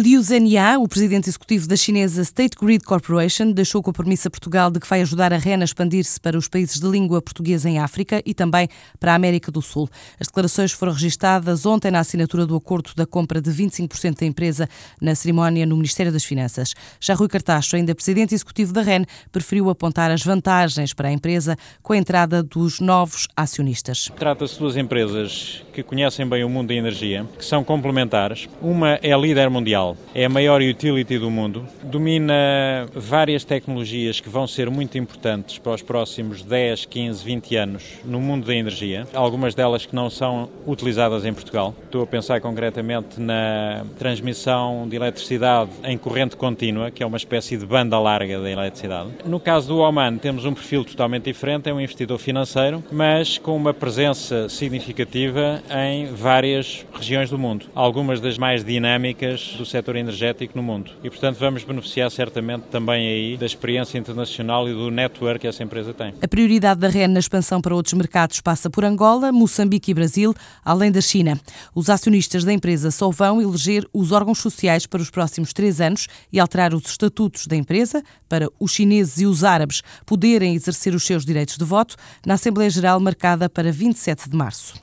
Liu Zhenhia, o presidente executivo da chinesa State Grid Corporation, deixou o compromisso a Portugal de que vai ajudar a REN a expandir-se para os países de língua portuguesa em África e também para a América do Sul. As declarações foram registadas ontem na assinatura do acordo da compra de 25% da empresa na cerimónia no Ministério das Finanças. Já Rui Cartacho, ainda presidente executivo da REN, preferiu apontar as vantagens para a empresa com a entrada dos novos acionistas. Trata-se de duas empresas que conhecem bem o mundo da energia, que são complementares. Uma é líder mundial é a maior utility do mundo, domina várias tecnologias que vão ser muito importantes para os próximos 10, 15, 20 anos no mundo da energia, algumas delas que não são utilizadas em Portugal. Estou a pensar concretamente na transmissão de eletricidade em corrente contínua, que é uma espécie de banda larga da eletricidade. No caso do Oman, temos um perfil totalmente diferente, é um investidor financeiro, mas com uma presença significativa em várias regiões do mundo, algumas das mais dinâmicas do setor energético no mundo. E, portanto, vamos beneficiar certamente também aí da experiência internacional e do network que essa empresa tem. A prioridade da REN na expansão para outros mercados passa por Angola, Moçambique e Brasil, além da China. Os acionistas da empresa só vão eleger os órgãos sociais para os próximos três anos e alterar os estatutos da empresa para os chineses e os árabes poderem exercer os seus direitos de voto na Assembleia Geral marcada para 27 de março.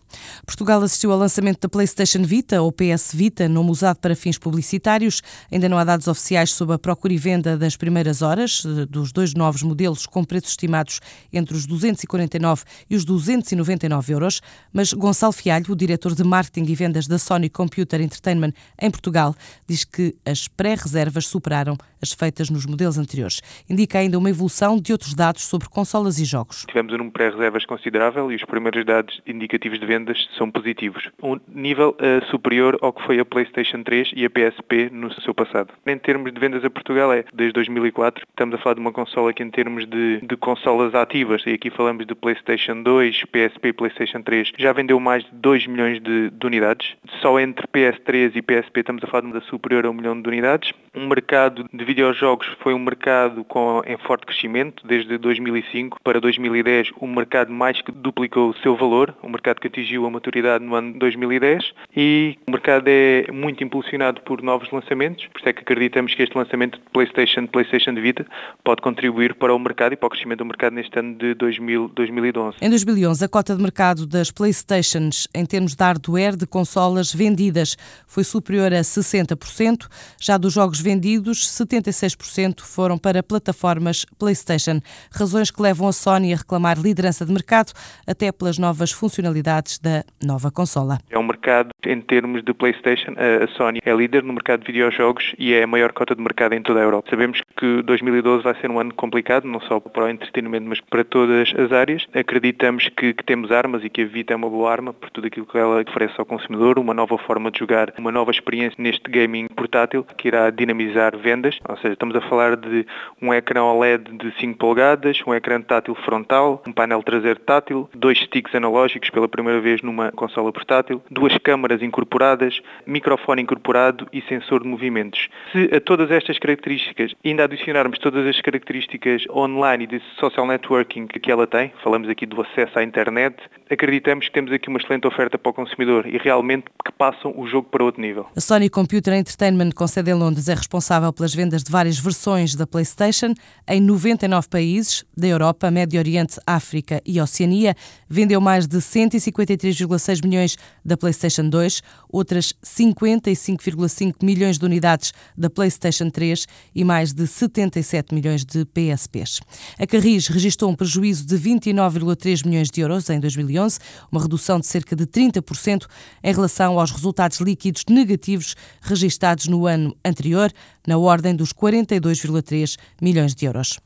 Portugal assistiu ao lançamento da PlayStation Vita, ou PS Vita, nome usado para fins publicitários. Ainda não há dados oficiais sobre a procura e venda das primeiras horas dos dois novos modelos, com preços estimados entre os 249 e os 299 euros. Mas Gonçalo Fialho, o diretor de marketing e vendas da Sony Computer Entertainment em Portugal, diz que as pré-reservas superaram as feitas nos modelos anteriores. Indica ainda uma evolução de outros dados sobre consolas e jogos. Tivemos um número de pré-reservas considerável e os primeiros dados indicativos de vendas são positivos. Um nível uh, superior ao que foi a PlayStation 3 e a PSP no seu passado. Em termos de vendas a Portugal é desde 2004. Estamos a falar de uma consola que em termos de, de consolas ativas, e aqui falamos de PlayStation 2, PSP e PlayStation 3, já vendeu mais de 2 milhões de, de unidades. Só entre PS3 e PSP estamos a falar de uma superior a um milhão de unidades. Um mercado de videojogos foi um mercado com, em forte crescimento. Desde 2005 para 2010, o mercado mais que duplicou o seu valor. Um mercado que atingiu a maturidade no ano 2010 e o mercado é muito impulsionado por novos lançamentos, por isso é que acreditamos que este lançamento de PlayStation, PlayStation Vita, pode contribuir para o mercado e para o crescimento do mercado neste ano de 2000, 2011. Em 2011, a cota de mercado das PlayStations em termos de hardware de consolas vendidas foi superior a 60%, já dos jogos vendidos, 76% foram para plataformas PlayStation, razões que levam a Sony a reclamar liderança de mercado até pelas novas funcionalidades da nova consola. É um mercado, em termos de PlayStation, a Sony é líder no mercado de videojogos e é a maior cota de mercado em toda a Europa. Sabemos que 2012 vai ser um ano complicado, não só para o entretenimento, mas para todas as áreas. Acreditamos que, que temos armas e que a Vita é uma boa arma por tudo aquilo que ela oferece ao consumidor, uma nova forma de jogar, uma nova experiência neste gaming portátil que irá dinamizar vendas. Ou seja, estamos a falar de um ecrã OLED de 5 polegadas, um ecrã tátil frontal, um painel traseiro tátil, dois sticks analógicos pela primeira vez numa consola portátil, duas câmaras incorporadas, microfone incorporado e sensor de movimentos. Se a todas estas características ainda adicionarmos todas as características online e de social networking que ela tem, falamos aqui do acesso à internet, acreditamos que temos aqui uma excelente oferta para o consumidor e realmente que passam o jogo para outro nível. A Sony Computer Entertainment, com sede em Londres, é responsável pelas vendas de várias versões da PlayStation em 99 países da Europa, Médio Oriente, África e Oceania. Vendeu mais de 153 3,6 milhões da PlayStation 2, outras 55,5 milhões de unidades da PlayStation 3 e mais de 77 milhões de PSPs. A Carris registrou um prejuízo de 29,3 milhões de euros em 2011, uma redução de cerca de 30% em relação aos resultados líquidos negativos registados no ano anterior, na ordem dos 42,3 milhões de euros.